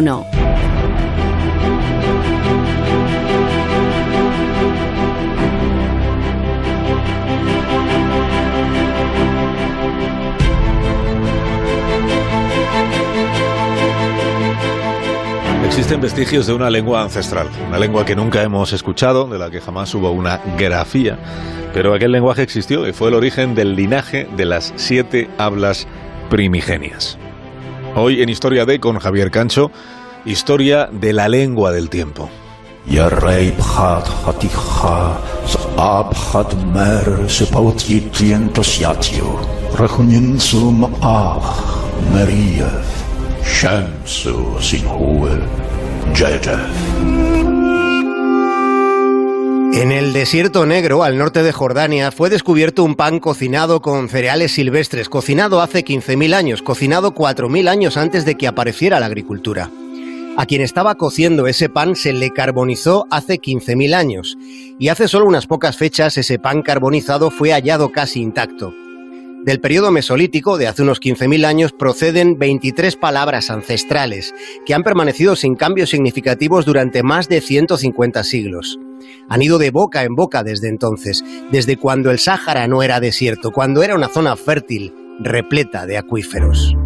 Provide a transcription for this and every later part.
No. Existen vestigios de una lengua ancestral, una lengua que nunca hemos escuchado, de la que jamás hubo una grafía, pero aquel lenguaje existió y fue el origen del linaje de las siete hablas primigenias. Hoy en Historia de con Javier Cancho, historia de la lengua del tiempo. En el desierto negro, al norte de Jordania, fue descubierto un pan cocinado con cereales silvestres, cocinado hace 15.000 años, cocinado 4.000 años antes de que apareciera la agricultura. A quien estaba cociendo ese pan se le carbonizó hace 15.000 años, y hace solo unas pocas fechas ese pan carbonizado fue hallado casi intacto. Del periodo mesolítico, de hace unos 15.000 años, proceden 23 palabras ancestrales que han permanecido sin cambios significativos durante más de 150 siglos. Han ido de boca en boca desde entonces, desde cuando el Sáhara no era desierto, cuando era una zona fértil, repleta de acuíferos.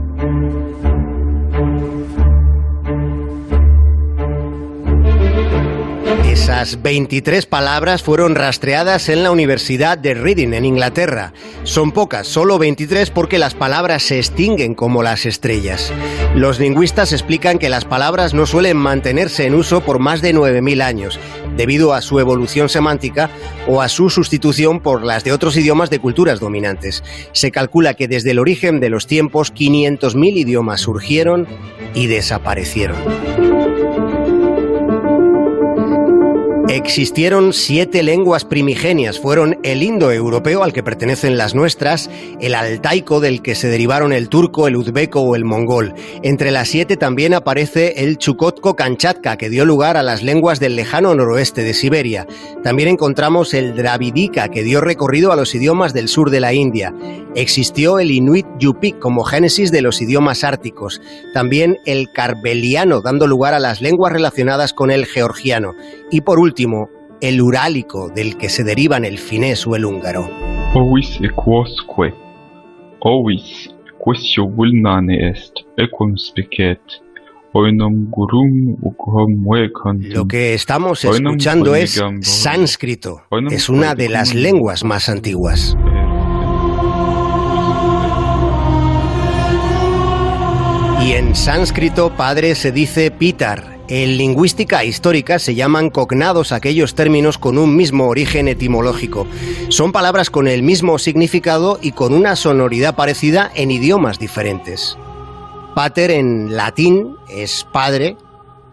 Esas 23 palabras fueron rastreadas en la Universidad de Reading, en Inglaterra. Son pocas, solo 23 porque las palabras se extinguen como las estrellas. Los lingüistas explican que las palabras no suelen mantenerse en uso por más de 9.000 años, debido a su evolución semántica o a su sustitución por las de otros idiomas de culturas dominantes. Se calcula que desde el origen de los tiempos 500.000 idiomas surgieron y desaparecieron. Existieron siete lenguas primigenias. Fueron el indoeuropeo, al que pertenecen las nuestras, el altaico, del que se derivaron el turco, el uzbeco o el mongol. Entre las siete también aparece el chukotko-kanchatka, que dio lugar a las lenguas del lejano noroeste de Siberia. También encontramos el dravidica, que dio recorrido a los idiomas del sur de la India. Existió el inuit yupik como génesis de los idiomas árticos. También el carbeliano, dando lugar a las lenguas relacionadas con el georgiano. Y por último, el urálico, del que se derivan el finés o el húngaro. Lo que estamos escuchando es sánscrito. Es una de las lenguas más antiguas. Y en sánscrito padre se dice pitar. En lingüística histórica se llaman cognados aquellos términos con un mismo origen etimológico. Son palabras con el mismo significado y con una sonoridad parecida en idiomas diferentes. Pater en latín es padre,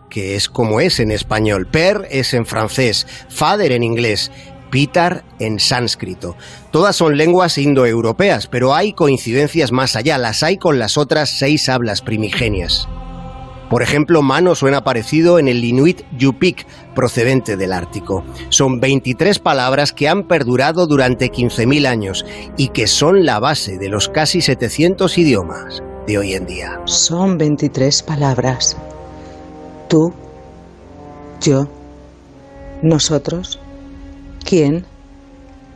que es como es en español. Per es en francés, father en inglés, pitar en sánscrito. Todas son lenguas indoeuropeas, pero hay coincidencias más allá, las hay con las otras seis hablas primigenias. Por ejemplo, mano suena parecido en el inuit yupik, procedente del Ártico. Son 23 palabras que han perdurado durante 15.000 años y que son la base de los casi 700 idiomas de hoy en día. Son 23 palabras. Tú, yo, nosotros, quién,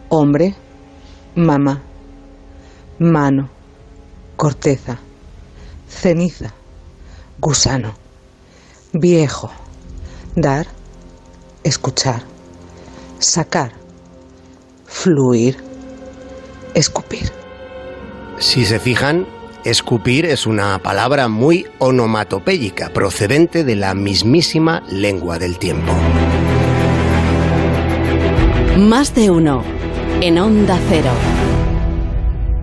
hombre, mamá, mano, corteza, ceniza gusano, viejo, dar, escuchar, sacar, fluir, escupir. Si se fijan, escupir es una palabra muy onomatopéyica, procedente de la mismísima lengua del tiempo. Más de uno. En Onda Cero.